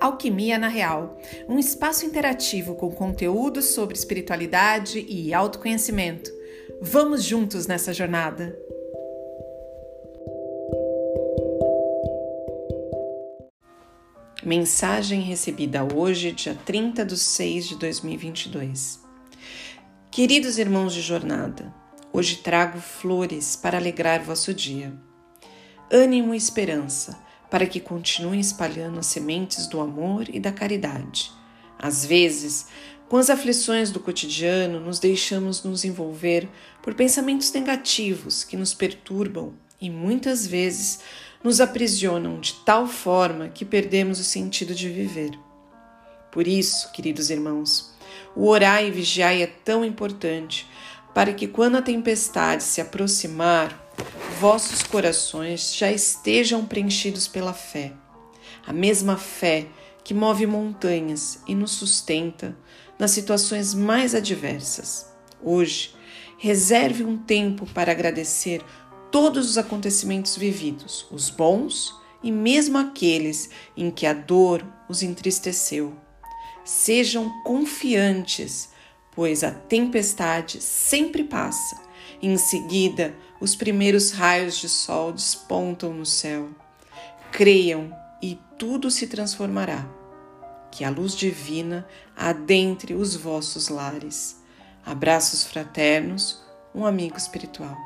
Alquimia na Real, um espaço interativo com conteúdos sobre espiritualidade e autoconhecimento. Vamos juntos nessa jornada! Mensagem recebida hoje, dia 30 de 6 de 2022. Queridos irmãos de jornada, hoje trago flores para alegrar vosso dia. Ânimo e esperança para que continuem espalhando as sementes do amor e da caridade. Às vezes, com as aflições do cotidiano, nos deixamos nos envolver por pensamentos negativos que nos perturbam e muitas vezes nos aprisionam de tal forma que perdemos o sentido de viver. Por isso, queridos irmãos, o orar e vigiar é tão importante para que quando a tempestade se aproximar, vossos corações já estejam preenchidos pela fé, a mesma fé que move montanhas e nos sustenta nas situações mais adversas. Hoje, reserve um tempo para agradecer todos os acontecimentos vividos, os bons e mesmo aqueles em que a dor os entristeceu. Sejam confiantes, pois a tempestade sempre passa em seguida, os primeiros raios de sol despontam no céu. Creiam e tudo se transformará. Que a luz divina adentre os vossos lares. Abraços fraternos, um amigo espiritual.